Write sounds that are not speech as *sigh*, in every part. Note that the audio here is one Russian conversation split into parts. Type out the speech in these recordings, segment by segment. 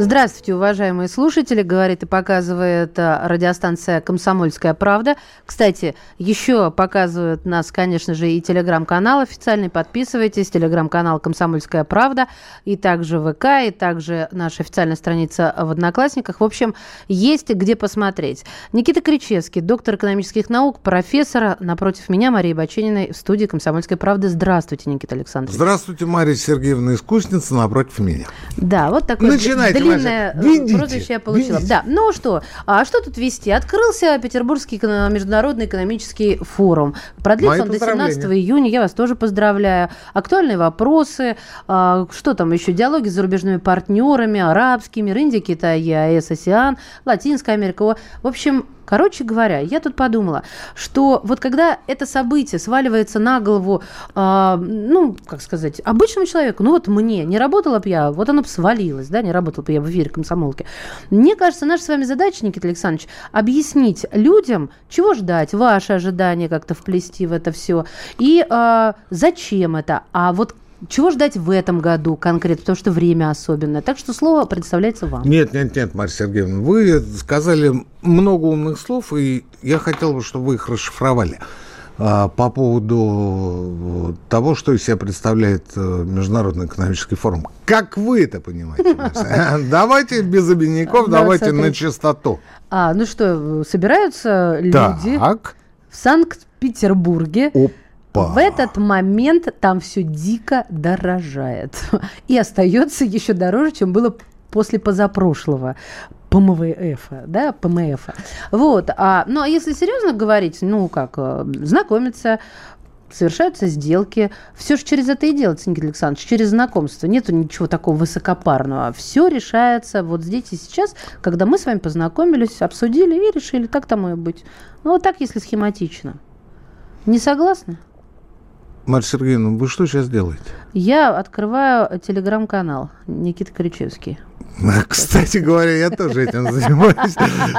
Здравствуйте, уважаемые слушатели, говорит и показывает э, радиостанция «Комсомольская правда». Кстати, еще показывают нас, конечно же, и телеграм-канал официальный. Подписывайтесь, телеграм-канал «Комсомольская правда», и также ВК, и также наша официальная страница в Одноклассниках. В общем, есть где посмотреть. Никита Кричевский, доктор экономических наук, профессор. Напротив меня Мария Бачениной в студии «Комсомольской правды». Здравствуйте, Никита Александрович. Здравствуйте, Мария Сергеевна, искусница напротив меня. Да, вот такой... Начинайте длинное э, видите, прозвище я получила. Видите. Да, ну что, а что тут вести? Открылся Петербургский международный экономический форум. Продлится он до 17 июня. Я вас тоже поздравляю. Актуальные вопросы. А, что там еще? Диалоги с зарубежными партнерами, арабский мир, Индия, Китай, ЕАЭС, АСЕАН, Латинская Америка. В общем, Короче говоря, я тут подумала, что вот когда это событие сваливается на голову, э, ну, как сказать, обычному человеку, ну вот мне, не работала бы я, вот оно бы свалилось, да, не работала бы я в эфире комсомолки. Мне кажется, наша с вами задача, Никита Александрович, объяснить людям, чего ждать, ваши ожидания как-то вплести в это все, и э, зачем это, а вот чего ждать в этом году конкретно, потому что время особенное. Так что слово представляется вам. Нет, нет, нет, Марья Сергеевна, вы сказали много умных слов, и я хотел бы, чтобы вы их расшифровали а, по поводу того, что из себя представляет э, Международный экономический форум. Как вы это понимаете? *laughs* Давайте без обиняков, давайте на чистоту. А, ну что, собираются люди в Санкт-Петербурге. Опа. В этот момент там все дико дорожает. И остается еще дороже, чем было после позапрошлого. ПМВФ, да, ПМФ. Вот. А, ну, а если серьезно говорить, ну, как, э, знакомиться, совершаются сделки. Все же через это и делается, Никита Александрович, через знакомство. Нету ничего такого высокопарного. Все решается вот здесь и сейчас, когда мы с вами познакомились, обсудили и решили, так тому и быть. Ну, вот так, если схематично. Не согласны? Марья Сергеевна, вы что сейчас делаете? Я открываю телеграм-канал Никита Кричевский. Кстати говоря, я тоже этим занимаюсь.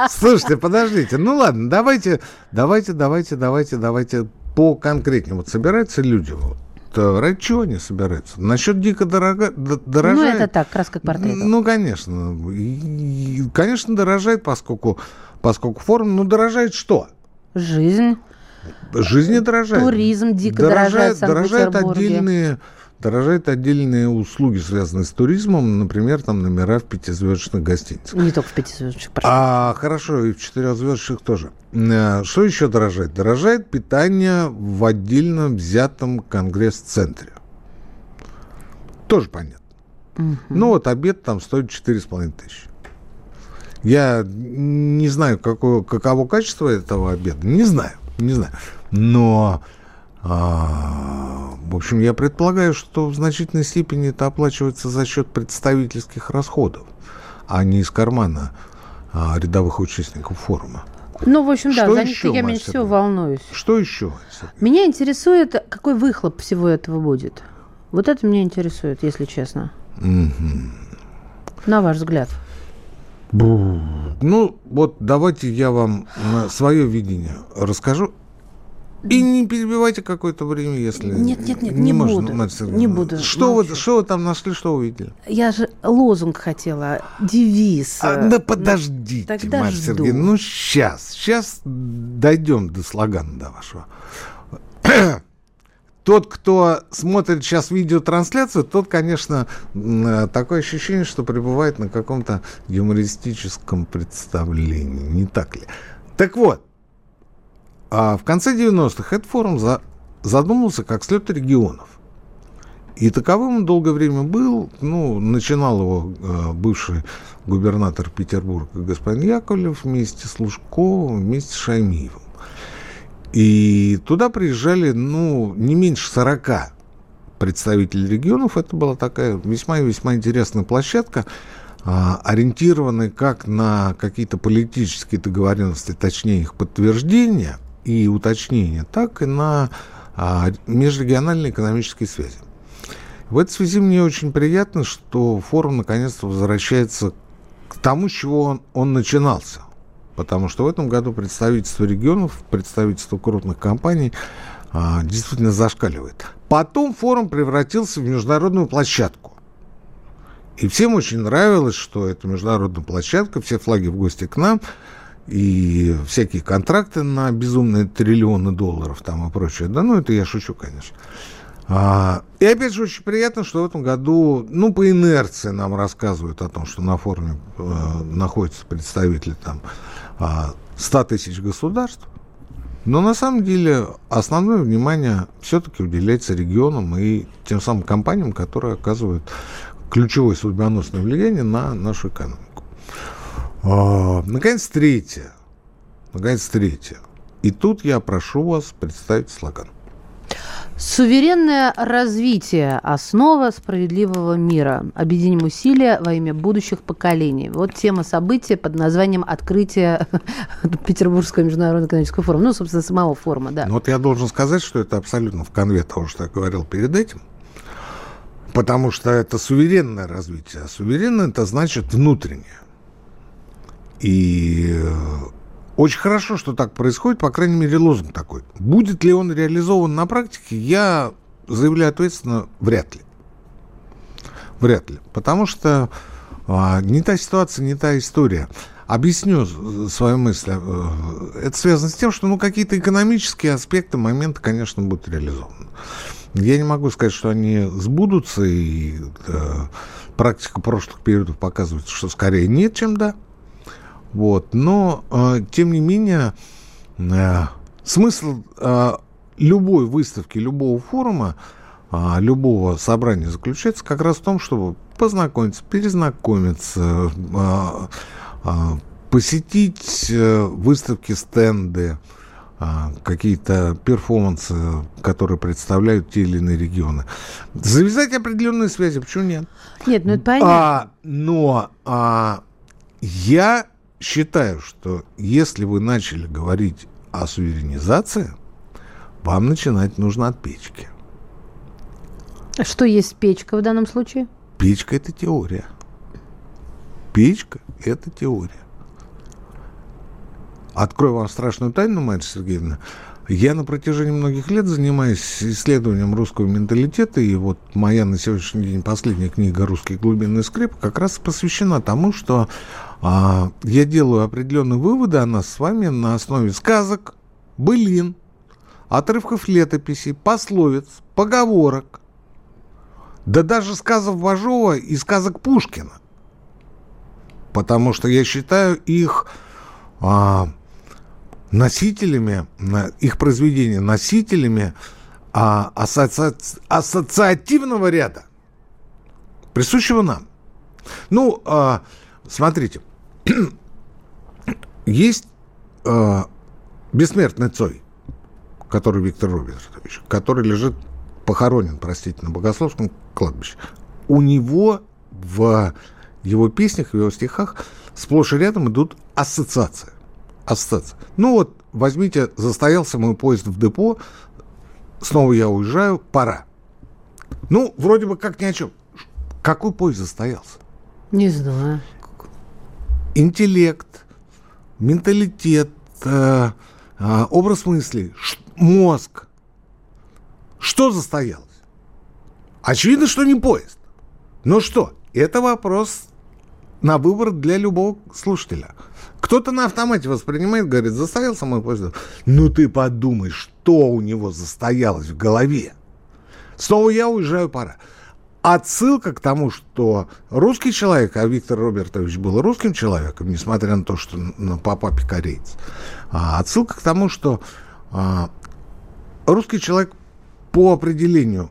*laughs* Слушайте, подождите. Ну ладно, давайте, давайте, давайте, давайте, давайте по конкретнему. Вот собираются люди, вот, ради чего они собираются? Насчет дико дорого, дорожает. Ну, это так, краска к портрету. Ну, конечно. И, конечно, дорожает, поскольку, поскольку форум, ну, дорожает что? Жизнь. Жизнь не дорожает. Туризм дико дорожает, дорожает, дорожают отдельные дорожают отдельные услуги, связанные с туризмом, например, там номера в пятизвездочных гостиницах. Не только в пятизвездочных. А хорошо, и в четырехзвездочных тоже. Э, что еще дорожает? Дорожает питание в отдельно взятом конгресс-центре. Тоже понятно. Угу. Ну вот обед там стоит четыре с половиной тысячи. Я не знаю, какое, каково качество этого обеда. Не знаю не знаю. Но, а, в общем, я предполагаю, что в значительной степени это оплачивается за счет представительских расходов, а не из кармана а, рядовых участников форума. Ну, в общем, да, что за них я меньше всего волнуюсь. Что еще? Меня интересует, какой выхлоп всего этого будет. Вот это меня интересует, если честно. Угу. На ваш взгляд. Ну, вот давайте я вам свое видение расскажу. И не перебивайте какое-то время, если нет, нет, нет, не, не можно, буду, не буду. Что вы, что вы там нашли, что увидели? Я же лозунг хотела, девиз. А, да подождите, Тогда Марья Сергеевна, ну сейчас, сейчас дойдем до слогана до вашего тот, кто смотрит сейчас видеотрансляцию, тот, конечно, э, такое ощущение, что пребывает на каком-то юмористическом представлении. Не так ли? Так вот, а в конце 90-х этот форум за, задумался как слет регионов. И таковым он долгое время был. Ну, начинал его э, бывший губернатор Петербурга господин Яковлев вместе с Лужковым, вместе с Шаймиевым. И туда приезжали, ну, не меньше 40 представителей регионов. Это была такая весьма и весьма интересная площадка, а, ориентированная как на какие-то политические договоренности, точнее их подтверждения и уточнения, так и на а, межрегиональные экономические связи. В этой связи мне очень приятно, что форум наконец-то возвращается к тому, с чего он, он начинался. Потому что в этом году представительство регионов, представительство крупных компаний а, действительно зашкаливает. Потом форум превратился в международную площадку. И всем очень нравилось, что это международная площадка, все флаги в гости к нам, и всякие контракты на безумные триллионы долларов там и прочее. Да ну, это я шучу, конечно. А, и опять же, очень приятно, что в этом году, ну, по инерции нам рассказывают о том, что на форуме э, находятся представители там э, 100 тысяч государств. Но на самом деле основное внимание все-таки уделяется регионам и тем самым компаниям, которые оказывают ключевое судьбоносное влияние на нашу экономику. А, наконец, третье. Наконец, третье. И тут я прошу вас представить слоган. Суверенное развитие – основа справедливого мира. Объединим усилия во имя будущих поколений. Вот тема события под названием «Открытие *laughs* Петербургского международного экономического форума». Ну, собственно, самого форума, да. Ну, вот я должен сказать, что это абсолютно в конве того, что я говорил перед этим. Потому что это суверенное развитие. А суверенное – это значит внутреннее. И э, очень хорошо, что так происходит, по крайней мере, лозунг такой. Будет ли он реализован на практике, я заявляю ответственно, вряд ли. Вряд ли. Потому что а, не та ситуация, не та история. Объясню свою мысль. Э, это связано с тем, что ну, какие-то экономические аспекты, моменты, конечно, будут реализованы. Я не могу сказать, что они сбудутся, и э, практика прошлых периодов показывает, что скорее нет, чем да. Вот. Но, э, тем не менее, э, смысл э, любой выставки, любого форума, э, любого собрания заключается как раз в том, чтобы познакомиться, перезнакомиться, э, э, посетить э, выставки, стенды, э, какие-то перформансы, которые представляют те или иные регионы. Завязать определенные связи, почему нет? Нет, ну это понятно. А, но а, я считаю, что если вы начали говорить о суверенизации, вам начинать нужно от печки. А что есть печка в данном случае? Печка – это теория. Печка – это теория. Открою вам страшную тайну, Марья Сергеевна. Я на протяжении многих лет занимаюсь исследованием русского менталитета, и вот моя на сегодняшний день последняя книга «Русский глубинный скрип» как раз посвящена тому, что а, я делаю определенные выводы о нас с вами на основе сказок, былин, отрывков летописей, пословиц, поговорок, да даже сказов Бажова и сказок Пушкина. Потому что я считаю их а, носителями, их произведения носителями а, ассоци... ассоциативного ряда, присущего нам. Ну, а, смотрите, *clears throat* есть э, бессмертный Цой, который Виктор Робертович, который лежит похоронен, простите, на Богословском кладбище. У него в его песнях, в его стихах сплошь и рядом идут ассоциации. Ассоциации. Ну вот, возьмите, застоялся мой поезд в депо, снова я уезжаю, пора. Ну, вроде бы как ни о чем. Какой поезд застоялся? Не знаю интеллект, менталитет, э, э, образ мысли, мозг. Что застоялось? Очевидно, что не поезд. Ну что, это вопрос на выбор для любого слушателя. Кто-то на автомате воспринимает, говорит, застоялся мой поезд. Ну ты подумай, что у него застоялось в голове. Снова я уезжаю, пора отсылка к тому, что русский человек, а Виктор Робертович был русским человеком, несмотря на то, что ну, по папе кореец, а отсылка к тому, что а, русский человек по определению,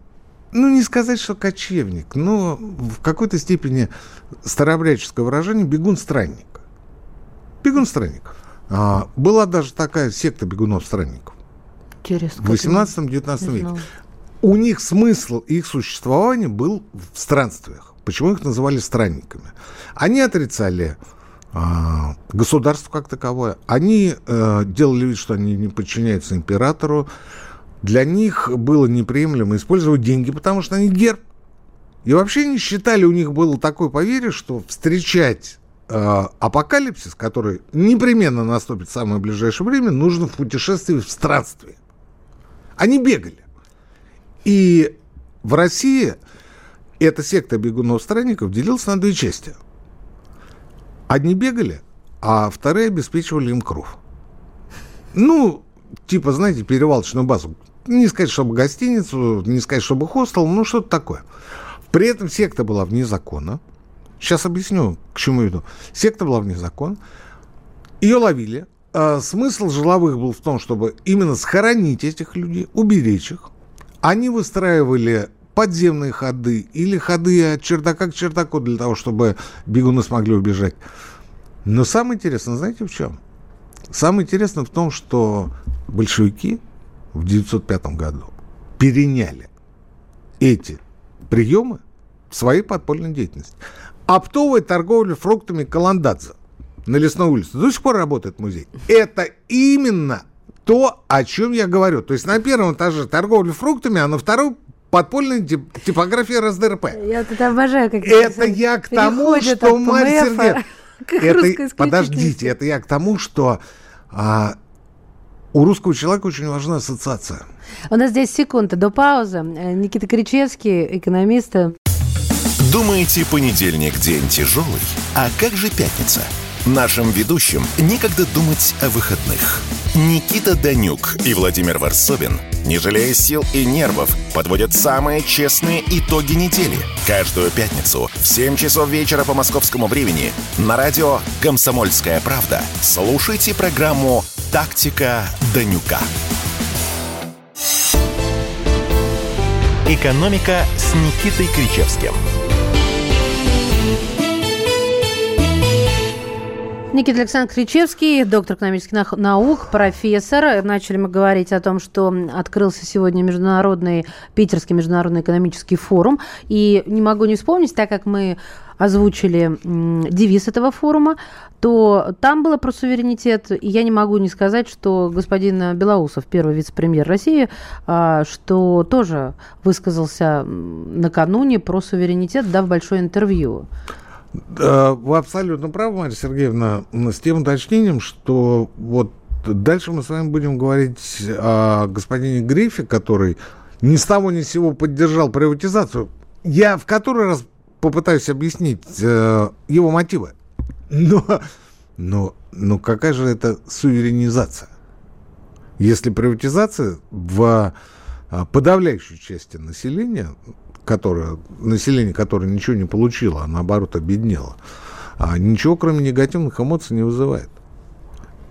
ну, не сказать, что кочевник, но в какой-то степени старообрядческое выражение бегун-странник. Бегун-странник. А, была даже такая секта бегунов-странников. Интересно. В 18-19 веке. У них смысл их существования был в странствиях. Почему их называли странниками? Они отрицали а, государство как таковое. Они э, делали вид, что они не подчиняются императору. Для них было неприемлемо использовать деньги, потому что они герб. И вообще не считали, у них было такое поверье, что встречать э, апокалипсис, который непременно наступит в самое ближайшее время, нужно в путешествии в странстве. Они бегали. И в России эта секта бегунов-странников делилась на две части. Одни бегали, а вторые обеспечивали им кров. Ну, типа, знаете, перевалочную базу. Не сказать, чтобы гостиницу, не сказать, чтобы хостел, ну, что-то такое. При этом секта была вне закона. Сейчас объясню, к чему иду. Секта была вне закона. Ее ловили. А смысл жиловых был в том, чтобы именно схоронить этих людей, уберечь их. Они выстраивали подземные ходы или ходы от чердака к чердаку для того, чтобы бегуны смогли убежать. Но самое интересное, знаете в чем? Самое интересное в том, что большевики в 1905 году переняли эти приемы в своей подпольной деятельности. Оптовая торговля фруктами Каландадзе на Лесной улице до сих пор работает музей. Это именно то, о чем я говорю. То есть на первом этаже торговля фруктами, а на втором подпольная тип, типография РСДРП. Я тут обожаю, как это я к тому, что Марья Сергеевна... Это, подождите, это я к тому, что а, у русского человека очень важна ассоциация. У нас здесь секунда до паузы. Э, Никита Кричевский, экономист. Думаете, понедельник день тяжелый? А как же пятница? Нашим ведущим некогда думать о выходных. Никита Данюк и Владимир Варсобин, не жалея сил и нервов, подводят самые честные итоги недели. Каждую пятницу в 7 часов вечера по московскому времени на радио «Комсомольская правда» слушайте программу «Тактика Данюка». «Экономика» с Никитой Кричевским – Никита Александр Кричевский, доктор экономических наук, профессор. Начали мы говорить о том, что открылся сегодня международный, Питерский международный экономический форум. И не могу не вспомнить, так как мы озвучили девиз этого форума, то там было про суверенитет. И я не могу не сказать, что господин Белоусов, первый вице-премьер России, а, что тоже высказался накануне про суверенитет, дав большое интервью. Вы абсолютно правы, Марья Сергеевна, с тем уточнением, что вот дальше мы с вами будем говорить о господине Грифе, который ни с того ни с сего поддержал приватизацию. Я в который раз попытаюсь объяснить э, его мотивы. Но, но, но какая же это суверенизация? Если приватизация в а, подавляющей части населения которое, население, которое ничего не получило, а наоборот обеднело, а ничего, кроме негативных эмоций, не вызывает.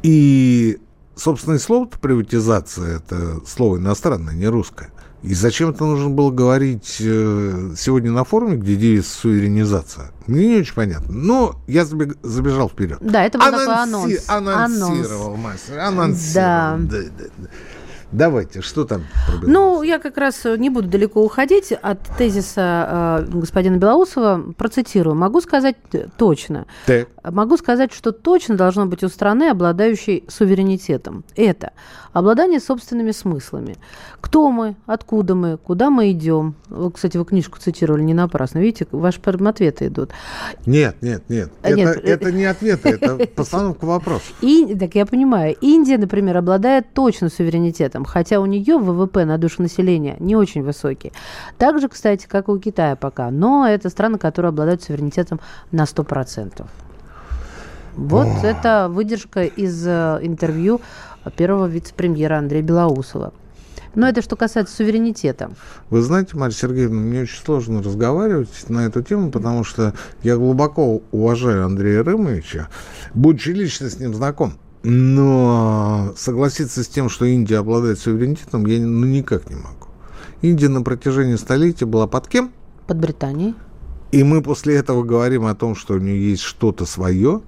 И, собственно, и слово-то приватизация, это слово иностранное, не русское. И зачем это нужно было говорить э, сегодня на форуме, где девиз суверенизация? Мне не очень понятно. Но я забежал вперед. Да, это был Анонси... такой анонс. Анонсировал, анонс. мастер. Анонсировал. Да. Да, да, да. Давайте, что там? Ну, я как раз не буду далеко уходить от тезиса э, господина Белоусова. Процитирую. Могу сказать точно. Так. Могу сказать, что точно должно быть у страны, обладающей суверенитетом. Это обладание собственными смыслами. Кто мы, откуда мы, куда мы идем. Вы, кстати, вы книжку цитировали не напрасно. Видите, ваши ответы идут. Нет, нет, нет. нет. Это, это не ответы, это *laughs* постановка вопроса. И, так я понимаю. Индия, например, обладает точно суверенитетом этом, хотя у нее ВВП на душу населения не очень высокий. Так же, кстати, как и у Китая пока. Но это страны, которые обладают суверенитетом на 100%. Вот О. это выдержка из э, интервью первого вице-премьера Андрея Белоусова. Но это что касается суверенитета. Вы знаете, Марья Сергеевна, мне очень сложно разговаривать на эту тему, потому что я глубоко уважаю Андрея Рымовича, будучи лично с ним знаком. Но согласиться с тем, что Индия обладает суверенитетом, я ну, никак не могу. Индия на протяжении столетия была под кем? Под Британией. И мы после этого говорим о том, что у нее есть что-то свое,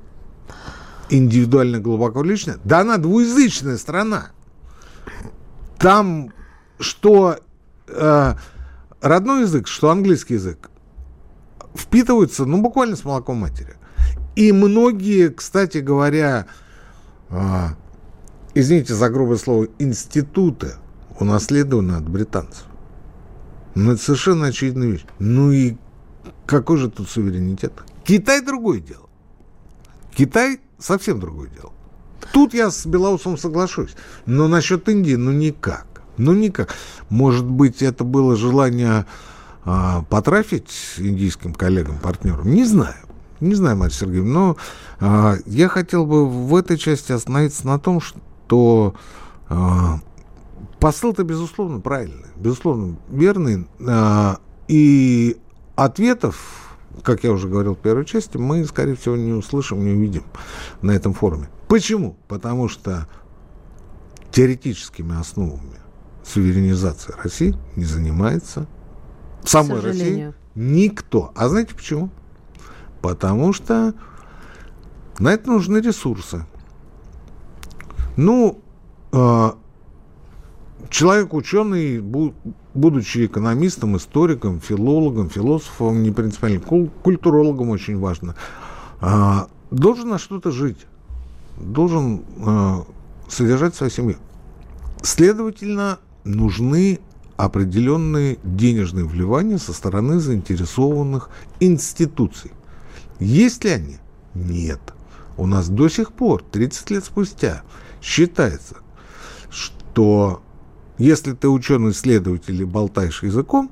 индивидуально глубоко личное. Да она двуязычная страна. Там что э, родной язык, что английский язык, впитываются, ну, буквально с молоком матери. И многие, кстати говоря, э, извините за грубое слово, институты унаследованы от британцев. Ну, это совершенно очевидная вещь. Ну и какой же тут суверенитет? Китай другое дело. Китай совсем другое дело. Тут я с Белоусом соглашусь. Но насчет Индии, ну никак. Ну никак. Может быть, это было желание а, потрафить индийским коллегам, партнерам? Не знаю. Не знаю, Марья Сергеевна, но а, я хотел бы в этой части остановиться на том, что а, посыл-то, безусловно, правильный, безусловно, верный. А, и ответов, как я уже говорил в первой части, мы, скорее всего, не услышим, не увидим на этом форуме. Почему? Потому что теоретическими основами суверенизации России не занимается самой России никто. А знаете почему? Потому что на это нужны ресурсы. Ну, э, человек ученый, будучи экономистом, историком, филологом, философом, не принципиально, культурологом очень важно, э, должен на что-то жить должен э, содержать свою семью. Следовательно, нужны определенные денежные вливания со стороны заинтересованных институций. Есть ли они? Нет. У нас до сих пор, 30 лет спустя, считается, что если ты ученый-исследователь и болтаешь языком,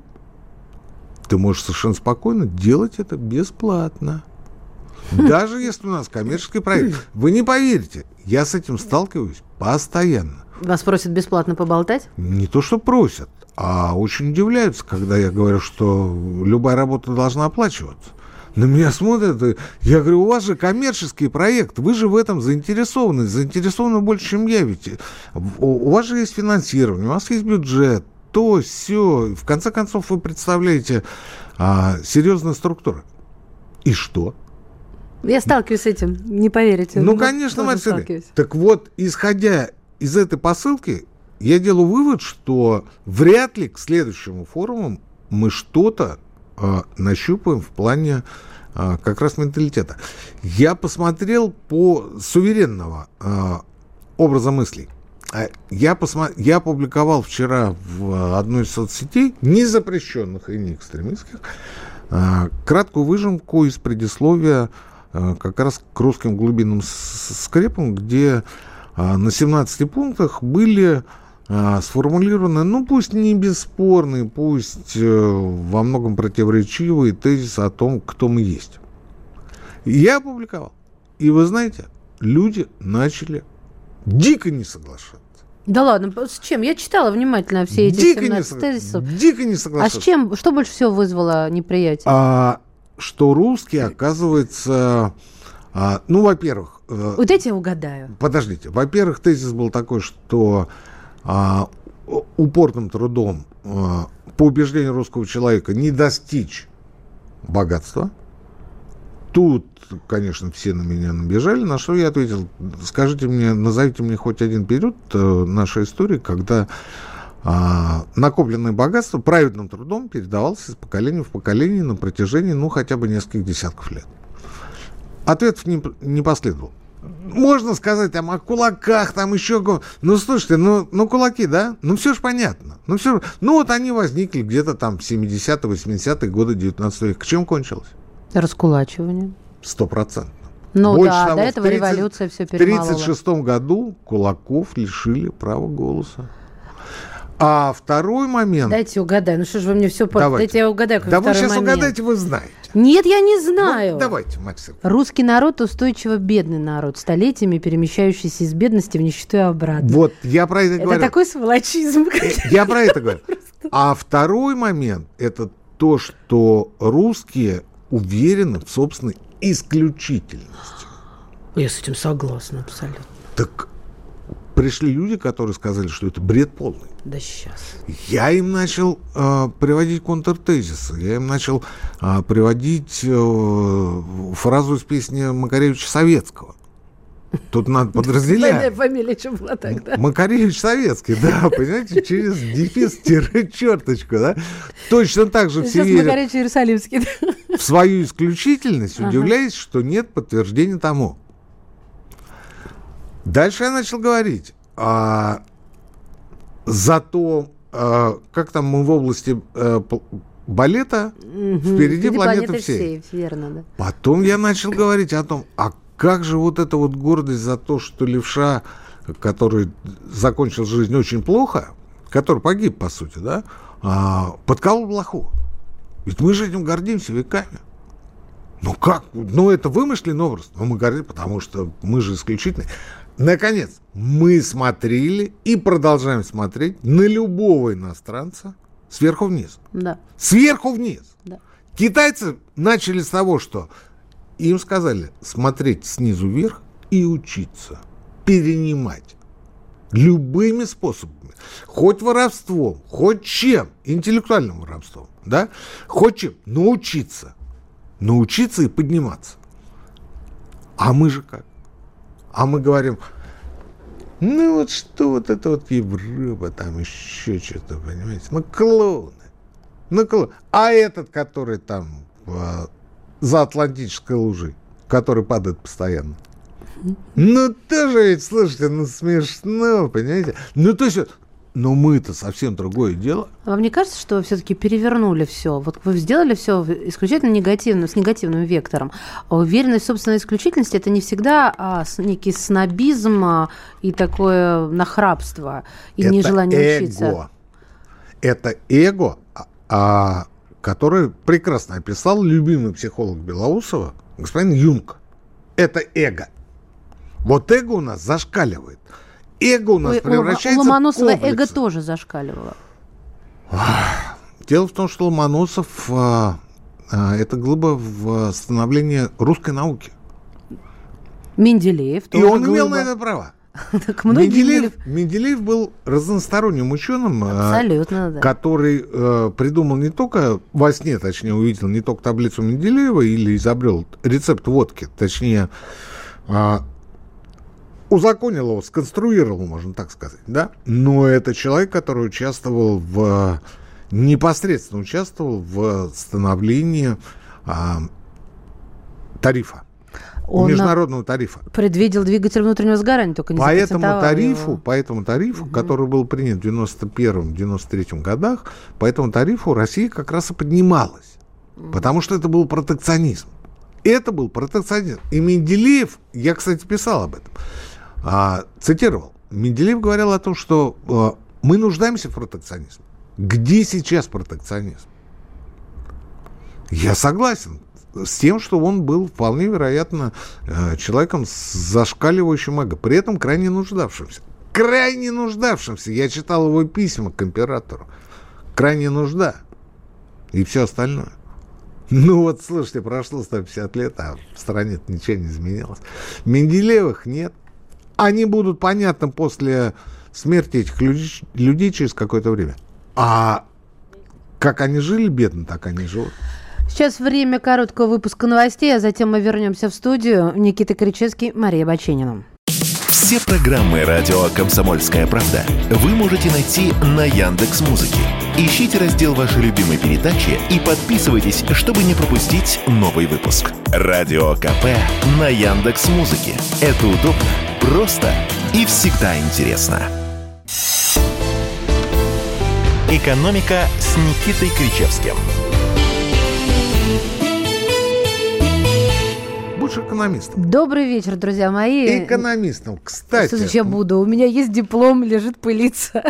ты можешь совершенно спокойно делать это бесплатно. Даже если у нас коммерческий проект. Вы не поверите, я с этим сталкиваюсь постоянно. Вас просят бесплатно поболтать? Не то, что просят, а очень удивляются, когда я говорю, что любая работа должна оплачиваться. На меня смотрят, и я говорю, у вас же коммерческий проект, вы же в этом заинтересованы, заинтересованы больше, чем я, ведь у вас же есть финансирование, у вас есть бюджет, то, все. В конце концов, вы представляете а, серьезную структуру. И что? Я сталкиваюсь с этим, не поверите. Ну, конечно, Марсель. Так вот, исходя из этой посылки, я делаю вывод, что вряд ли к следующему форуму мы что-то э, нащупаем в плане как раз менталитета. Я посмотрел по суверенного э, образа мыслей. Я, посмо... я опубликовал вчера в одной из соцсетей, не запрещенных и не экстремистских, краткую выжимку из предисловия как раз к русским глубинным скрепам, где а, на 17 пунктах были а, сформулированы, ну пусть не бесспорные, пусть э, во многом противоречивые тезисы о том, кто мы есть. Я опубликовал. И вы знаете, люди начали дико не соглашаться. Да ладно, с чем? Я читала внимательно все эти дико 17 не тезисов. Дико не соглашаться. А с чем? Что больше всего вызвало неприятие? А, что русский, оказывается, а, ну, во-первых... Э, вот эти угадаю. Подождите. Во-первых, тезис был такой, что упорным трудом, а, по убеждению русского человека, не достичь богатства. Тут, конечно, все на меня набежали, на что я ответил, скажите мне, назовите мне хоть один период э, нашей истории, когда а, накопленное богатство праведным трудом передавалось из поколения в поколение на протяжении, ну, хотя бы нескольких десятков лет. Ответов не, не последовало. Можно сказать там о кулаках, там еще... Ну, слушайте, ну, ну кулаки, да? Ну, все же понятно. Ну, все... ну, вот они возникли где-то там в 70-е, 80-е годы 19 века. К чем кончилось? Раскулачивание. Сто процентов. Ну Больше да, того, до этого 30, революция все перемалывала. В 1936 году кулаков лишили права голоса. А второй момент... Дайте угадаю. Ну что же вы мне все портите? Дайте я угадаю, Да вы сейчас момент. угадайте, вы знаете. Нет, я не знаю. Ну, давайте, Максим. Русский народ устойчиво бедный народ, столетиями перемещающийся из бедности в нищету и обратно. Вот, я про это, это говорю. Это такой сволочизм. Я про это говорю. *laughs* А второй момент, это то, что русские уверены в собственной исключительности. Я с этим согласна абсолютно. Так пришли люди, которые сказали, что это бред полный. Да сейчас. Я им начал э, приводить контртезисы, я им начал э, приводить э, фразу из песни Макаревича Советского. Тут надо подразделять. фамилия что была тогда? Макаревич советский, да, понимаете, через дефис черточку, да. Точно так же все верят Макаревич Иерусалимский. в свою исключительность, удивляясь, что нет подтверждения тому. Дальше я начал говорить. А, зато, а, как там мы в области а, балета, угу. впереди планеты, планеты всей. всей. Верно, да. Потом я начал говорить о том, а как же вот эта вот гордость за то, что левша, который закончил жизнь очень плохо, который погиб, по сути, да, а, подколол блоху. Ведь мы же этим гордимся веками. Ну как? Ну это вымышленный образ. Ну мы гордимся, потому что мы же исключительные. Наконец, мы смотрели и продолжаем смотреть на любого иностранца сверху вниз. Да. Сверху вниз. Да. Китайцы начали с того, что им сказали смотреть снизу вверх и учиться, перенимать любыми способами, хоть воровством, хоть чем, интеллектуальным воровством, да, хоть чем, научиться, научиться и подниматься. А мы же как? А мы говорим, ну вот что вот это вот Европа, там еще что-то, понимаете? Ну клоуны. Ну клоуны. А этот, который там а, за Атлантической лужей, который падает постоянно. Ну, тоже ведь, слушайте, ну смешно, понимаете? Ну, то есть, но мы-то совсем другое дело. А вам не кажется, что все-таки перевернули все? Вот вы сделали все исключительно негативно, с негативным вектором. А уверенность в собственной исключительности это не всегда а, некий снобизм а, и такое нахрапство и это нежелание эго. учиться. Это эго, а, а, который прекрасно описал любимый психолог Белоусова, господин Юнг. Это эго. Вот эго у нас зашкаливает. Эго у нас Ой, превращается у Ломоносова в эго тоже зашкаливало. Дело в том, что Ломоносов а, а, это глыба в становлении русской науки. Менделеев тоже И он глыба. имел на это право. *laughs* Так Менделеев, Менделеев был разносторонним ученым, а, Абсолютно, да. который э, придумал не только во сне, точнее, увидел не только таблицу Менделеева или изобрел рецепт водки, точнее, э, узаконил его, сконструировал, можно так сказать, да? Но это человек, который участвовал в непосредственно участвовал в становлении а, тарифа. Он международного тарифа. Предвидел двигатель внутреннего сгорания, только не по этому тарифу, его. По этому тарифу, угу. который был принят в 91-93 годах, по этому тарифу Россия как раз и поднималась. Угу. Потому что это был протекционизм. Это был протекционизм. И Менделеев, я, кстати, писал об этом, а, цитировал. Менделеев говорил о том, что а, мы нуждаемся в протекционизме. Где сейчас протекционизм? Я согласен с тем, что он был вполне вероятно э, человеком с зашкаливающим эго, при этом крайне нуждавшимся. Крайне нуждавшимся. Я читал его письма к императору. Крайне нужда. И все остальное. Ну вот, слушайте, прошло 150 лет, а в стране ничего не изменилось. Менделеевых нет. Они будут понятны после смерти этих людей, людей через какое-то время. А как они жили бедно, так они живут. Сейчас время короткого выпуска новостей, а затем мы вернемся в студию. Никита Кричевский, Мария Баченина. Все программы радио Комсомольская правда вы можете найти на Яндекс Музыке. Ищите раздел вашей любимой передачи и подписывайтесь, чтобы не пропустить новый выпуск. Радио КП на Яндекс Музыке. Это удобно, просто и всегда интересно. Экономика с Никитой Кричевским. Больше экономистом. Добрый вечер, друзья мои. Экономистом, кстати. Что я буду? У меня есть диплом, лежит пылиться.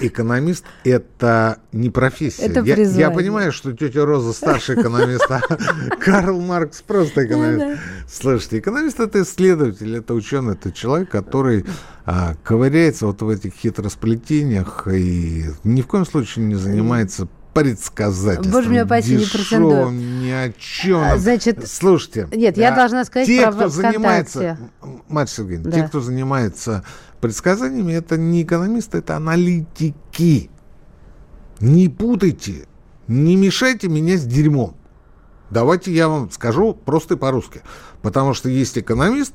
Экономист – это не профессия. Это я, я понимаю, что тетя Роза старший экономист, а *laughs* Карл Маркс просто экономист. Слушайте, экономист – это исследователь, это ученый, это человек, который а, ковыряется вот в этих хитросплетениях и ни в коем случае не занимается предсказательством. Боже меня упаси, не претендую. ни о чем. А, значит, слушайте. Нет, я должна сказать те, про кто занимается, Марья Сергеевна, да. те, кто занимается предсказаниями, это не экономисты, это аналитики. Не путайте, не мешайте меня с дерьмом. Давайте я вам скажу просто по-русски. Потому что есть экономист,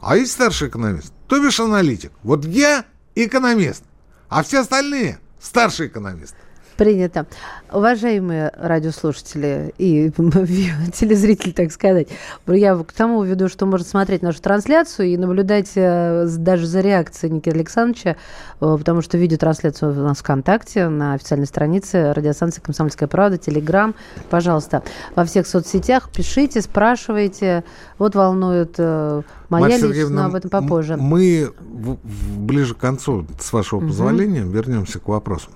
а есть старший экономист, то бишь аналитик. Вот я экономист, а все остальные старший экономист. Принято. Уважаемые радиослушатели и *laughs* телезрители, так сказать, я к тому веду, что можно смотреть нашу трансляцию и наблюдать э, даже за реакцией Никиты Александровича, э, потому что видеотрансляцию у нас ВКонтакте, на официальной странице радиостанции «Комсомольская правда», Телеграм. Пожалуйста, во всех соцсетях пишите, спрашивайте. Вот волнует э, моя Марья личность, но об этом попозже. Мы ближе к концу, с вашего позволения, угу. вернемся к вопросу.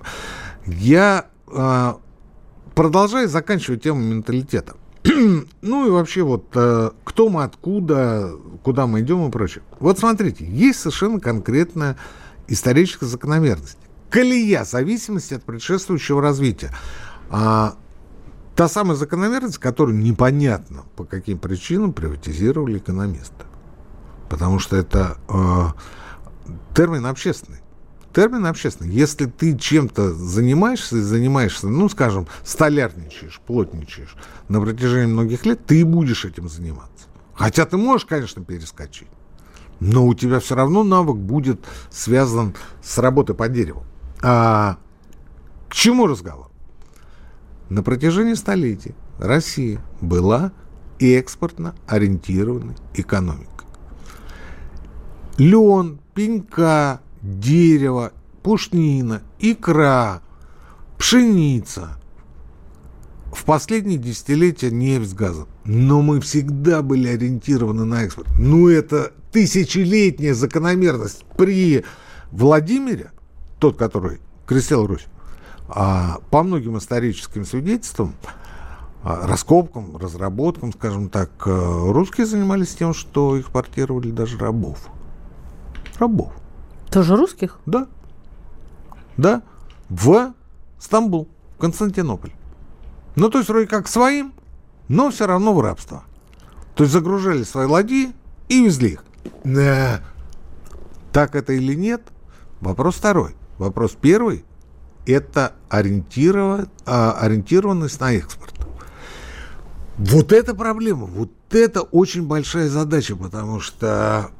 Я э, продолжаю заканчивать тему менталитета. *clears throat* ну и вообще вот э, кто мы, откуда, куда мы идем и прочее. Вот смотрите, есть совершенно конкретная историческая закономерность. Колея зависимости от предшествующего развития. А, та самая закономерность, которую непонятно по каким причинам приватизировали экономисты. Потому что это э, термин общественный термин общественный. Если ты чем-то занимаешься и занимаешься, ну, скажем, столярничаешь, плотничаешь на протяжении многих лет, ты будешь этим заниматься. Хотя ты можешь, конечно, перескочить. Но у тебя все равно навык будет связан с работой по дереву. А к чему разговор? На протяжении столетий Россия была экспортно ориентированной экономикой. Лен, пенька, дерево, пушнина, икра, пшеница. В последние десятилетия нефть с газом. Но мы всегда были ориентированы на экспорт. Ну, это тысячелетняя закономерность. При Владимире, тот, который крестил Русь, а по многим историческим свидетельствам, а, раскопкам, разработкам, скажем так, э, русские занимались тем, что экспортировали даже рабов. Рабов. Тоже русских? Да. Да. В Стамбул, Константинополь. Ну, то есть, вроде как своим, но все равно в рабство. То есть загружали свои ладьи и везли их. Да. Так это или нет? Вопрос второй. Вопрос первый – это а, ориентированность на экспорт. Вот это проблема, вот это очень большая задача, потому что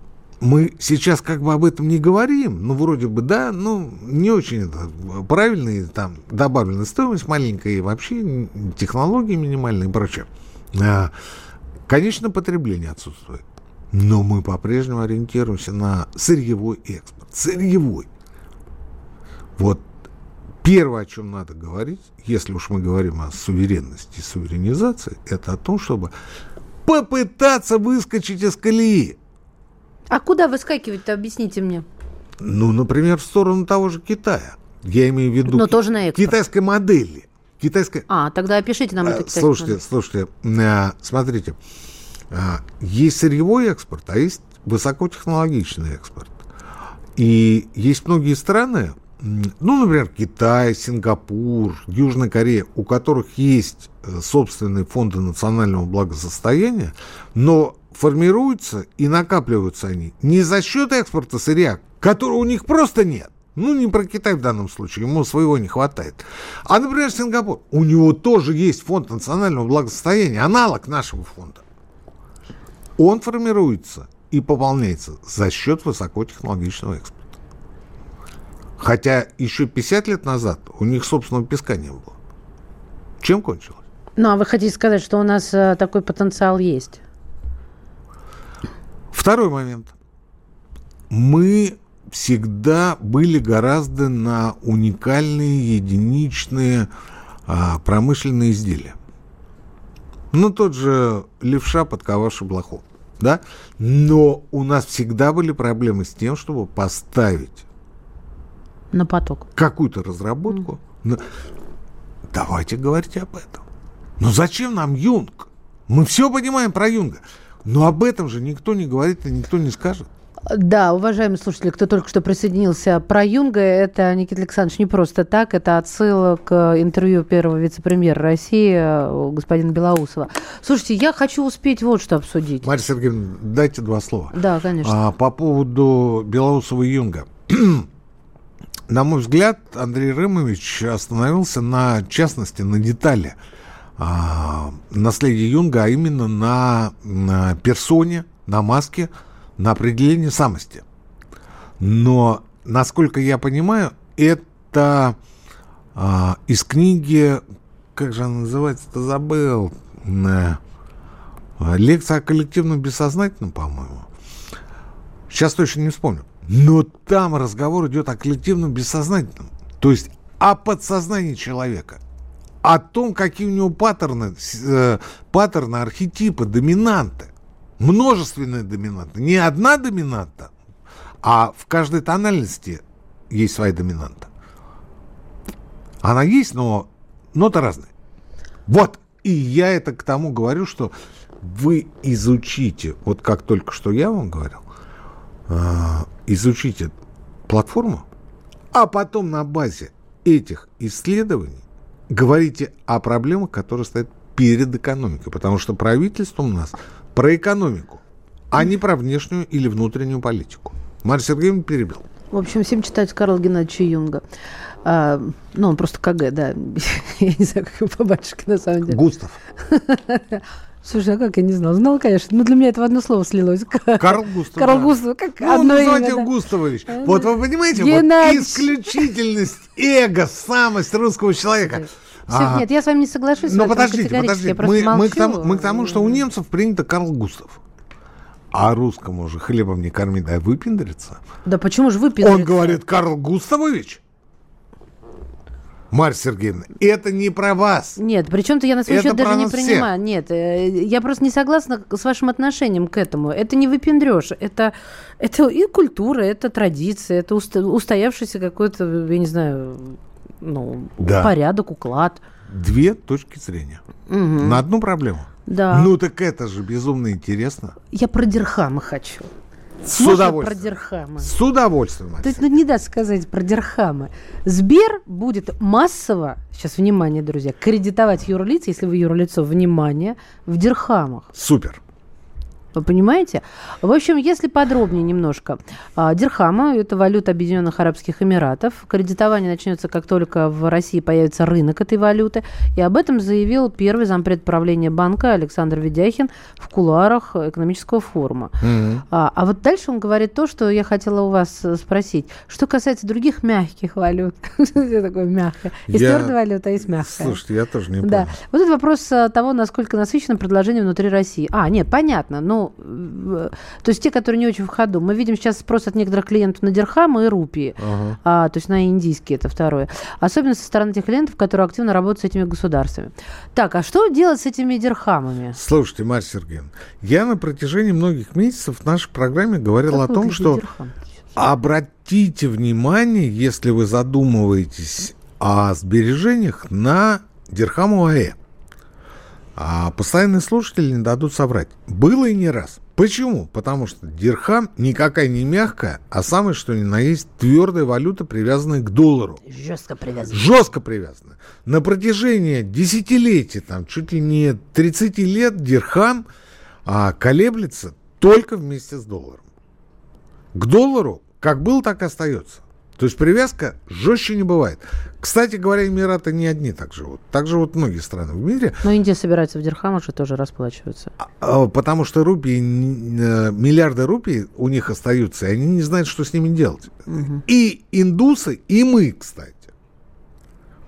мы сейчас как бы об этом не говорим, ну, вроде бы, да, ну, не очень это правильно, там, добавленная стоимость маленькая, и вообще технологии минимальные и прочее. А, конечно, потребление отсутствует, но мы по-прежнему ориентируемся на сырьевой экспорт. Сырьевой. Вот первое, о чем надо говорить, если уж мы говорим о суверенности и суверенизации, это о том, чтобы попытаться выскочить из колеи. А куда выскакивать-то, объясните мне? Ну, например, в сторону того же Китая. Я имею в виду Но тоже на экспорт. китайской модели. Китайская... А, тогда опишите нам это Слушайте, модель. слушайте, а, смотрите. А, есть сырьевой экспорт, а есть высокотехнологичный экспорт. И есть многие страны, ну, например, Китай, Сингапур, Южная Корея, у которых есть э, собственные фонды национального благосостояния, но формируются и накапливаются они не за счет экспорта сырья, которого у них просто нет. Ну, не про Китай в данном случае, ему своего не хватает. А, например, Сингапур. У него тоже есть фонд национального благосостояния, аналог нашего фонда. Он формируется и пополняется за счет высокотехнологичного экспорта. Хотя еще 50 лет назад у них собственного песка не было. Чем кончилось? Ну, а вы хотите сказать, что у нас э, такой потенциал есть? Второй момент. Мы всегда были гораздо на уникальные, единичные а, промышленные изделия. Ну, тот же левша, подковавший блоху. Да? Но у нас всегда были проблемы с тем, чтобы поставить на поток какую-то разработку. Mm. Давайте говорить об этом. Но зачем нам Юнг? Мы все понимаем про Юнга. Но об этом же никто не говорит и никто не скажет. Да, уважаемые слушатели, кто только что присоединился, про Юнга, это, Никита Александрович, не просто так, это отсылка к интервью первого вице-премьера России э, господина Белоусова. Слушайте, я хочу успеть вот что обсудить. Марья Сергеевна, дайте два слова. Да, конечно. А, по поводу Белоусова и Юнга. *clears throat* На мой взгляд, Андрей Рымович остановился на частности, на детали – наследие Юнга, а именно на, на персоне, на маске, на определение самости. Но, насколько я понимаю, это а, из книги, как же она называется-то, забыл, э, лекция о коллективном бессознательном, по-моему. Сейчас точно не вспомню. Но там разговор идет о коллективном бессознательном. То есть о подсознании человека. О том, какие у него паттерны, э, паттерны, архетипы, доминанты. Множественные доминанты. Не одна доминанта, а в каждой тональности есть своя доминанта. Она есть, но ноты разные. Вот. И я это к тому говорю, что вы изучите, вот как только что я вам говорил, а, изучите платформу, а потом на базе этих исследований говорите о проблемах, которые стоят перед экономикой. Потому что правительство у нас про экономику, а не про внешнюю или внутреннюю политику. Марья Сергеевна перебил. В общем, всем читать Карла Геннадьевича Юнга. А, ну, он просто КГ, да. *laughs* Я не знаю, как его по батюшке на самом деле. Густав. *laughs* Слушай, а как я не знал? Знал, конечно. Ну, для меня это в одно слово слилось. Карл Густав. Карл да. Густав, как ну, одно имя, да. Густавович. А, вот вы понимаете, Геннадьевич. вот исключительность, эго, самость русского человека. Все, а, нет, я с вами не соглашусь. Но подождите, подождите. Мы, мы, к тому, мы к тому, что у немцев принято Карл Густав. А русскому же хлебом не корми, дай выпендриться. Да почему же выпендриться? Он говорит, Карл Густавович. Марья Сергеевна, это не про вас. Нет, причем-то я на свой это счет даже не принимаю. Всех. Нет, э, я просто не согласна с вашим отношением к этому. Это не выпендрешь, это, это и культура, это традиция, это устоявшийся какой-то, я не знаю, ну, да. порядок, уклад. Две точки зрения. Угу. На одну проблему. Да. Ну так это же безумно интересно. Я про Дирхама хочу. С Можно удовольствием. про Дирхама? С удовольствием. То есть, ну, не даст сказать про Дирхама. Сбер будет массово, сейчас внимание, друзья, кредитовать юрлиц, если вы юрлицо, внимание, в Дирхамах. Супер. Вы понимаете? В общем, если подробнее немножко. А, дирхама – это валюта Объединенных Арабских Эмиратов. Кредитование начнется, как только в России появится рынок этой валюты. И об этом заявил первый зампред правления банка Александр Ведяхин в кулуарах экономического форума. Mm-hmm. А, а вот дальше он говорит то, что я хотела у вас спросить. Что касается других мягких валют. *laughs* Что такое мягкое? Есть твердая валюта, есть мягкая. Слушайте, я тоже не понял. Да. Вот этот вопрос а, того, насколько насыщено предложение внутри России. А, нет, понятно. Но то есть те, которые не очень в ходу. Мы видим сейчас спрос от некоторых клиентов на дирхамы и рупии, ага. а, то есть на индийские, это второе. Особенно со стороны тех клиентов, которые активно работают с этими государствами. Так, а что делать с этими дирхамами? Слушайте, Марья Сергеевна, я на протяжении многих месяцев в нашей программе говорил как о том, что дирхам? обратите внимание, если вы задумываетесь о сбережениях на дирхам УАЭ. А постоянные слушатели не дадут соврать. Было и не раз. Почему? Потому что дирхам никакая не мягкая, а самое что ни на есть твердая валюта, привязанная к доллару. Жестко привязанная. Жестко привязанная. На протяжении десятилетий, там, чуть ли не 30 лет дирхам а, колеблется только вместе с долларом. К доллару как был, так и остается. То есть привязка жестче не бывает. Кстати говоря, Эмираты не одни так живут. Так живут многие страны в мире. Но Индия собирается в дирхамах же тоже расплачиваться. А, а, потому что рупии, э, миллиарды рупий у них остаются, и они не знают, что с ними делать. Угу. И индусы, и мы, кстати.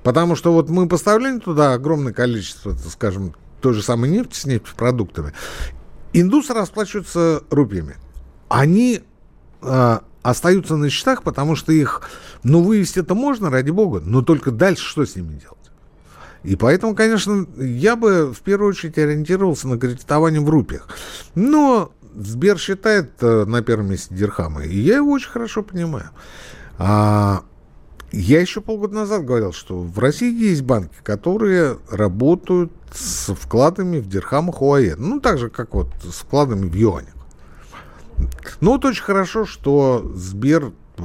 Потому что вот мы поставляем туда огромное количество, скажем, той же самой нефти с нефтепродуктами. Индусы расплачиваются рупиями. Они а, остаются на счетах, потому что их, ну, вывести это можно, ради бога, но только дальше что с ними делать? И поэтому, конечно, я бы в первую очередь ориентировался на кредитование в рупиях. Но Сбер считает э, на первом месте Дирхама, и я его очень хорошо понимаю. А, я еще полгода назад говорил, что в России есть банки, которые работают с вкладами в дирхамах ОАЭ. Ну, так же, как вот с вкладами в юанях. Ну, вот очень хорошо, что Сбер э,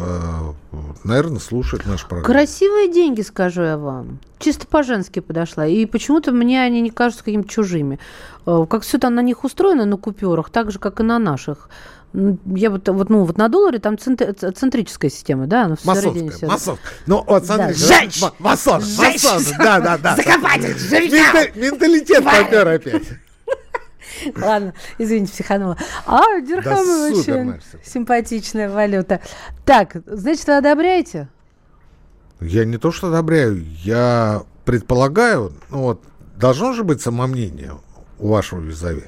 наверное, слушает наш программу. Красивые деньги, скажу я вам. Чисто по-женски подошла. И почему-то мне они не кажутся какими-то чужими. Э, как все там на них устроено, на купюрах, так же, как и на наших. Я вот, вот, ну, вот на долларе там центрическая система, да? Она массовская, все... массовская. Ну, вот смотри. Да. Жечь! Массон, массон, да, да, да. Закопать их, Менталитет попер опять. *laughs* Ладно, извините, психанула. А, дирхам да очень симпатичная валюта. Так, значит, вы одобряете? Я не то что одобряю, я предполагаю, ну вот, должно же быть самомнение у вашего визави,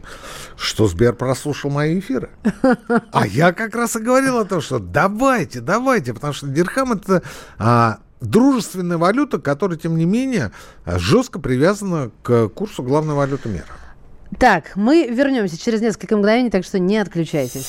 что Сбер прослушал мои эфиры. *laughs* А я как раз и говорил о том, что давайте, давайте, потому что дирхам это а, дружественная валюта, которая, тем не менее, жестко привязана к курсу главной валюты мира. Так, мы вернемся через несколько мгновений, так что не отключайтесь.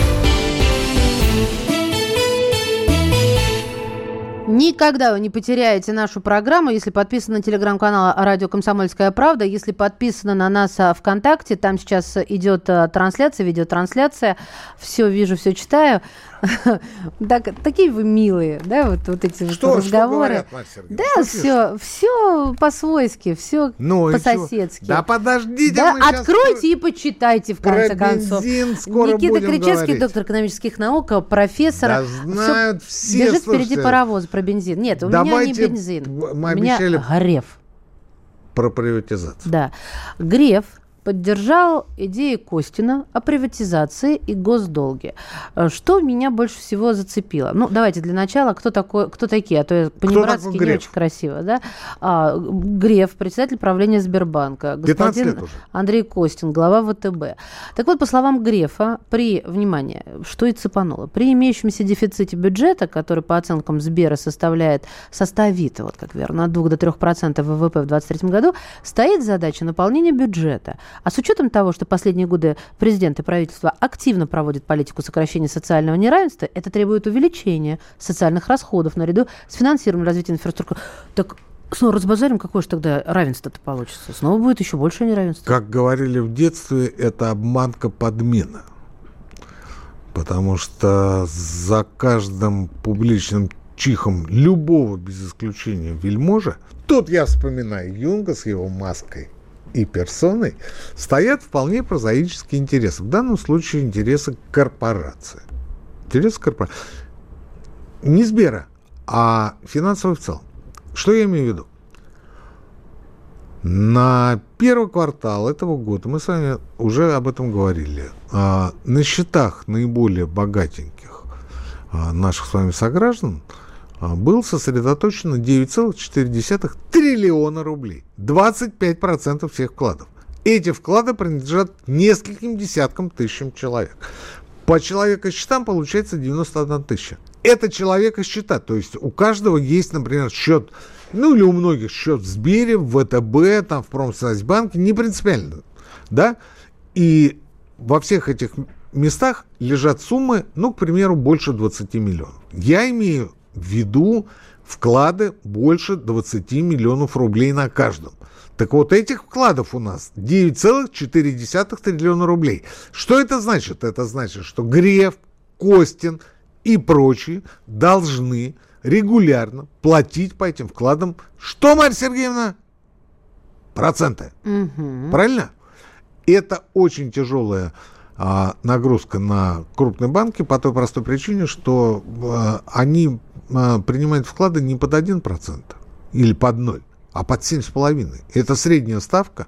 Никогда вы не потеряете нашу программу, если подписаны на телеграм-канал «Радио Комсомольская правда», если подписаны на нас а, ВКонтакте, там сейчас идет а, трансляция, видеотрансляция, все вижу, все читаю. *laughs* Так, такие вы милые, да, вот, вот эти что, вот разговоры. Что говорят, да, все, все по-свойски, все ну, по-соседски. Да подождите, да, откройте и почитайте в конце концов. Никита Кричевский, доктор экономических наук, профессор. Да знают все, все Бежит впереди паровоз про бензин. Нет, у меня не бензин. У меня Греф. Про приватизацию. Да. Греф поддержал идеи Костина о приватизации и госдолге. Э, что меня больше всего зацепило? Ну, давайте для начала, кто, такой, кто такие, а то я по-немецки не очень красиво. Да? А, Греф, председатель правления Сбербанка. Господин Андрей Костин, глава ВТБ. Так вот, по словам Грефа, при, внимание, что и цепануло, при имеющемся дефиците бюджета, который по оценкам Сбера составляет, составит, вот как верно, от 2 до 3% ВВП в 2023 году, стоит задача наполнения бюджета – а с учетом того, что последние годы президент и правительство активно проводят политику сокращения социального неравенства, это требует увеличения социальных расходов наряду с финансированием развития инфраструктуры. Так снова разбазарим, какое же тогда равенство-то получится? Снова будет еще больше неравенства. Как говорили в детстве, это обманка-подмена. Потому что за каждым публичным чихом любого, без исключения, вельможа, тут я вспоминаю Юнга с его маской – и персоной стоят вполне прозаические интересы. В данном случае интересы корпорации. Интересы корпорации. Не Сбера, а финансовый в целом. Что я имею в виду? На первый квартал этого года, мы с вами уже об этом говорили, а, на счетах наиболее богатеньких а, наших с вами сограждан – а, был сосредоточен на 9,4 триллиона рублей. 25% всех вкладов. Эти вклады принадлежат нескольким десяткам тысячам человек. По человека счетам получается 91 тысяча. Это человека счета, то есть у каждого есть, например, счет, ну или у многих счет в Сбере, в ВТБ, там в Промсвязьбанке, не принципиально, да, и во всех этих местах лежат суммы, ну, к примеру, больше 20 миллионов. Я имею виду вклады больше 20 миллионов рублей на каждом. Так вот, этих вкладов у нас 9,4 триллиона рублей. Что это значит? Это значит, что Греф, Костин и прочие должны регулярно платить по этим вкладам. Что, Марья Сергеевна? Проценты. Угу. Правильно? Это очень тяжелая нагрузка на крупные банки по той простой причине, что а, они а, принимает вклады не под 1% или под 0, а под 7,5%. Это средняя ставка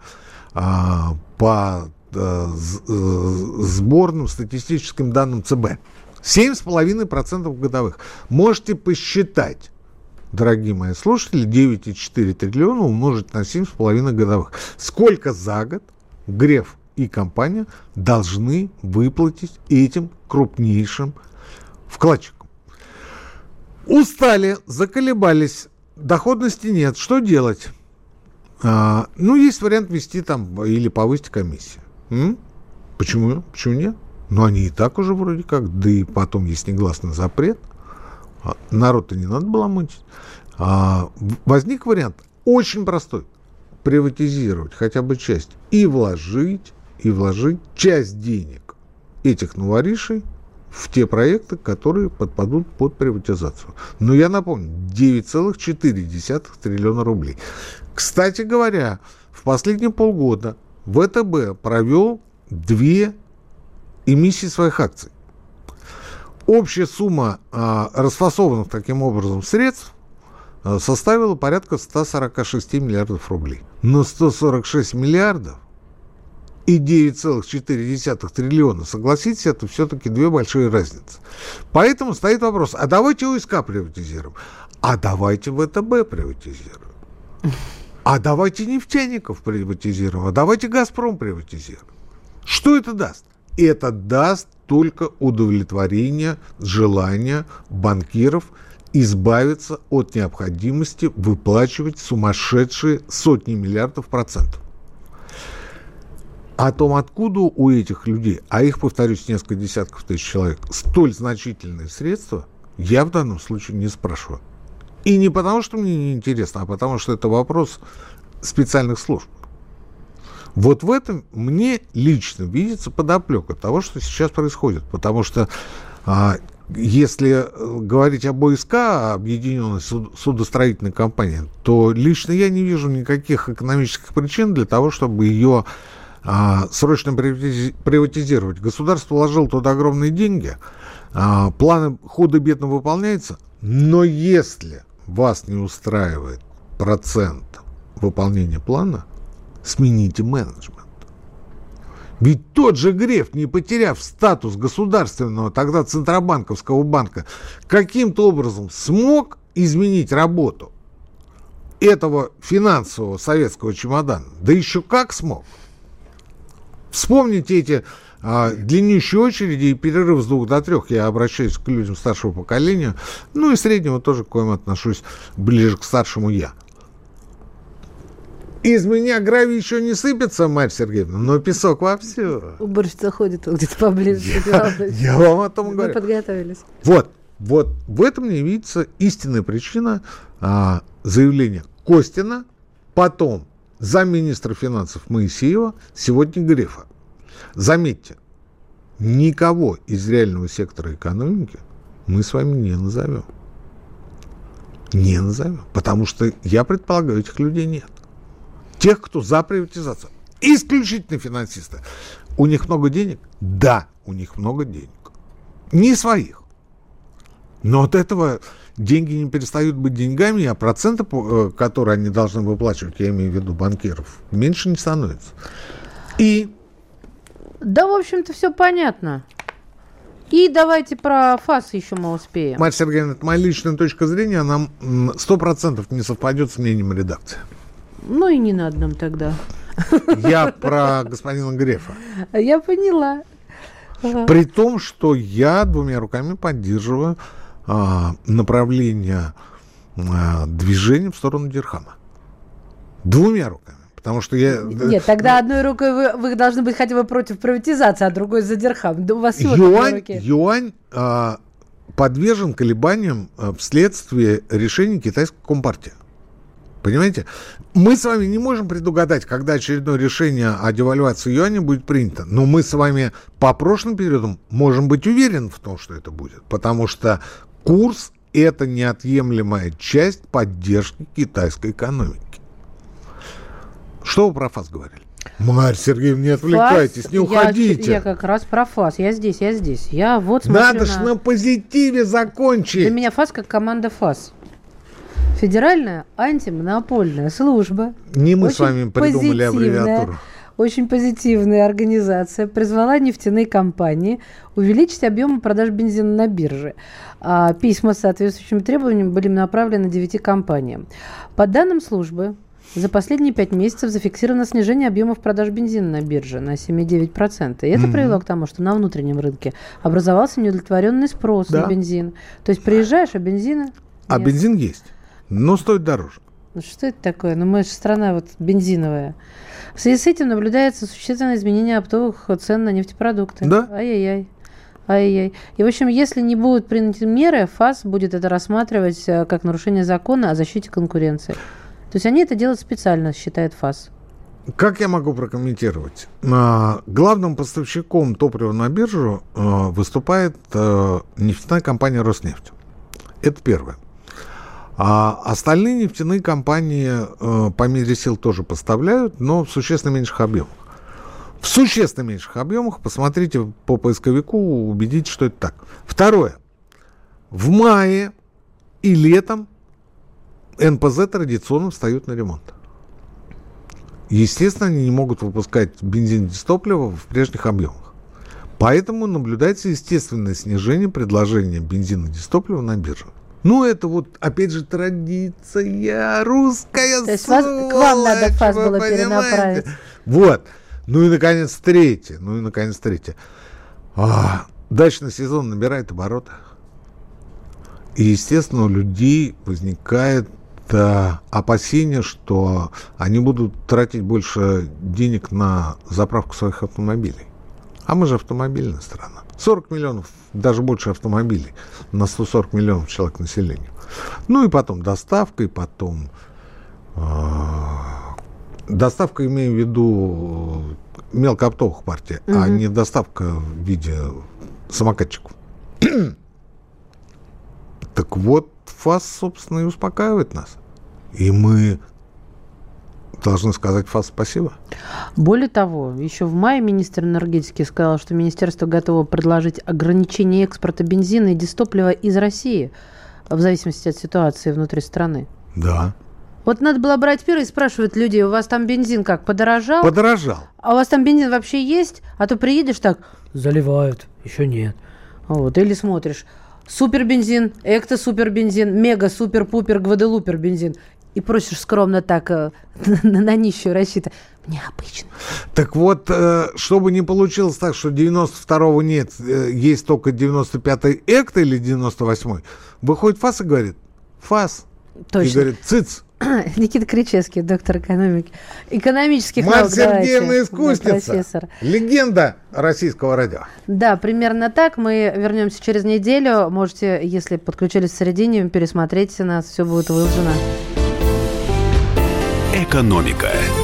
а, по а, сборным статистическим данным ЦБ. 7,5% годовых. Можете посчитать, дорогие мои слушатели, 9,4 триллиона умножить на 7,5 годовых. Сколько за год Греф и компания должны выплатить этим крупнейшим вкладчикам? Устали, заколебались, доходности нет. Что делать? А, ну, есть вариант ввести там или повысить комиссию. Почему? Почему нет? Ну, они и так уже вроде как, да и потом есть негласный запрет. А, народ-то не надо было мучить. А, возник вариант очень простой. Приватизировать хотя бы часть и вложить, и вложить часть денег этих новоришей в те проекты, которые подпадут под приватизацию. Но я напомню, 9,4 триллиона рублей. Кстати говоря, в последние полгода ВТБ провел две эмиссии своих акций. Общая сумма а, расфасованных таким образом средств а, составила порядка 146 миллиардов рублей. Но 146 миллиардов и 9,4 триллиона, согласитесь, это все-таки две большие разницы. Поэтому стоит вопрос, а давайте ОСК приватизируем, а давайте ВТБ приватизируем, а давайте нефтяников приватизируем, а давайте Газпром приватизируем. Что это даст? Это даст только удовлетворение желания банкиров избавиться от необходимости выплачивать сумасшедшие сотни миллиардов процентов. О том, откуда у этих людей, а их, повторюсь, несколько десятков тысяч человек, столь значительные средства, я в данном случае не спрашиваю. И не потому, что мне не интересно, а потому, что это вопрос специальных служб. Вот в этом мне лично видится подоплека того, что сейчас происходит. Потому что а, если говорить об ОСК, объединенной судостроительной компании, то лично я не вижу никаких экономических причин для того, чтобы ее а, срочно приватизировать. Государство вложило туда огромные деньги, а, планы худо-бедно выполняются, но если вас не устраивает процент выполнения плана, смените менеджмент. Ведь тот же Греф, не потеряв статус государственного тогда Центробанковского банка, каким-то образом смог изменить работу этого финансового советского чемодана. Да еще как смог. Вспомните эти а, длиннющие очереди и перерыв с двух до трех. Я обращаюсь к людям старшего поколения. Ну и среднего тоже, к коим отношусь ближе к старшему я. Из меня гравий еще не сыпется, Марья Сергеевна, но песок вовсю. Уборщица ходит где-то поближе. Я, *laughs* я вам о том говорю. Мы подготовились. Вот, вот в этом мне видится истинная причина а, заявления Костина, потом замминистра финансов Моисеева, сегодня Грефа. Заметьте, никого из реального сектора экономики мы с вами не назовем. Не назовем. Потому что, я предполагаю, этих людей нет. Тех, кто за приватизацию. Исключительно финансисты. У них много денег? Да, у них много денег. Не своих. Но от этого деньги не перестают быть деньгами, а проценты, э, которые они должны выплачивать, я имею в виду банкиров, меньше не становится. И... Да, в общем-то, все понятно. И давайте про ФАС еще мы успеем. Марья Сергеевна, это моя личная точка зрения, она сто процентов не совпадет с мнением редакции. Ну и не надо нам тогда. Я про господина Грефа. Я поняла. При том, что я двумя руками поддерживаю направление а, движения в сторону Дирхама. Двумя руками. Потому что я... Нет, тогда одной рукой вы, вы должны быть хотя бы против приватизации, а другой за Дирхам. Да у вас юань, юань а, подвержен колебаниям а, вследствие решения китайской компартии. Понимаете? Мы с вами не можем предугадать, когда очередное решение о девальвации юаня будет принято. Но мы с вами по прошлым периодам можем быть уверены в том, что это будет. Потому что Курс – это неотъемлемая часть поддержки китайской экономики. Что вы про ФАС говорили? Марья Сергеевна, не отвлекайтесь, ФАС, не уходите. Я, я как раз про ФАС. Я здесь, я здесь. Я вот Надо ж на... на позитиве закончить. Для меня ФАС как команда ФАС. Федеральная антимонопольная служба. Не мы с вами придумали аббревиатуру очень позитивная организация призвала нефтяные компании увеличить объемы продаж бензина на бирже. А письма с соответствующими требованиями были направлены девяти компаниям. По данным службы, за последние пять месяцев зафиксировано снижение объемов продаж бензина на бирже на 7,9%. И это mm-hmm. привело к тому, что на внутреннем рынке образовался неудовлетворенный спрос да. на бензин. То есть приезжаешь, а бензина А бензин есть, но стоит дороже. Ну что это такое? Ну мы же страна вот бензиновая. В связи с этим наблюдается существенное изменение оптовых цен на нефтепродукты. Да? Ай-яй-яй. Ай-яй. И, в общем, если не будут приняты меры, ФАС будет это рассматривать э, как нарушение закона о защите конкуренции. То есть они это делают специально, считает ФАС. Как я могу прокомментировать? А, главным поставщиком топлива на биржу а, выступает а, нефтяная компания «Роснефть». Это первое. А остальные нефтяные компании по мере сил тоже поставляют, но в существенно меньших объемах. В существенно меньших объемах, посмотрите по поисковику, убедитесь, что это так. Второе. В мае и летом НПЗ традиционно встают на ремонт. Естественно, они не могут выпускать бензин без топлива в прежних объемах. Поэтому наблюдается естественное снижение предложения бензина без топлива на бирже. Ну, это вот, опять же, традиция русская. То есть вас, к вам надо фаз было перенаправить. Вот. Ну и, наконец, третье. Ну и, наконец, третье. А, дачный сезон набирает обороты. И, естественно, у людей возникает это опасение, что они будут тратить больше денег на заправку своих автомобилей. А мы же автомобильная страна. 40 миллионов, даже больше автомобилей на 140 миллионов человек населения. Ну и потом доставка, и потом... Э, доставка, имею в виду мелкооптовых партий, угу. а не доставка в виде самокатчиков. так вот, ФАС, собственно, и успокаивает нас. И мы должны сказать ФАС спасибо. Более того, еще в мае министр энергетики сказал, что министерство готово предложить ограничение экспорта бензина и дистоплива из России в зависимости от ситуации внутри страны. Да. Вот надо было брать пир и спрашивать людей, у вас там бензин как, подорожал? Подорожал. А у вас там бензин вообще есть? А то приедешь так, заливают, еще нет. Вот, или смотришь, супер бензин, экто супер бензин, мега супер пупер гваделупер бензин и просишь скромно так э, *laughs* на, на нищую рассчитывать. Необычно. Так вот, э, чтобы не получилось так, что 92-го нет, э, есть только 95-й экт или 98-й, выходит ФАС и говорит, ФАС. Точно. И говорит, ЦИЦ. *clears throat* Никита Кричевский, доктор экономики. Экономических Марк наук. Сергеевна Искусница. Да, Легенда российского радио. Да, примерно так. Мы вернемся через неделю. Можете, если подключились в середине, пересмотреть нас. Все будет выложено. Экономика.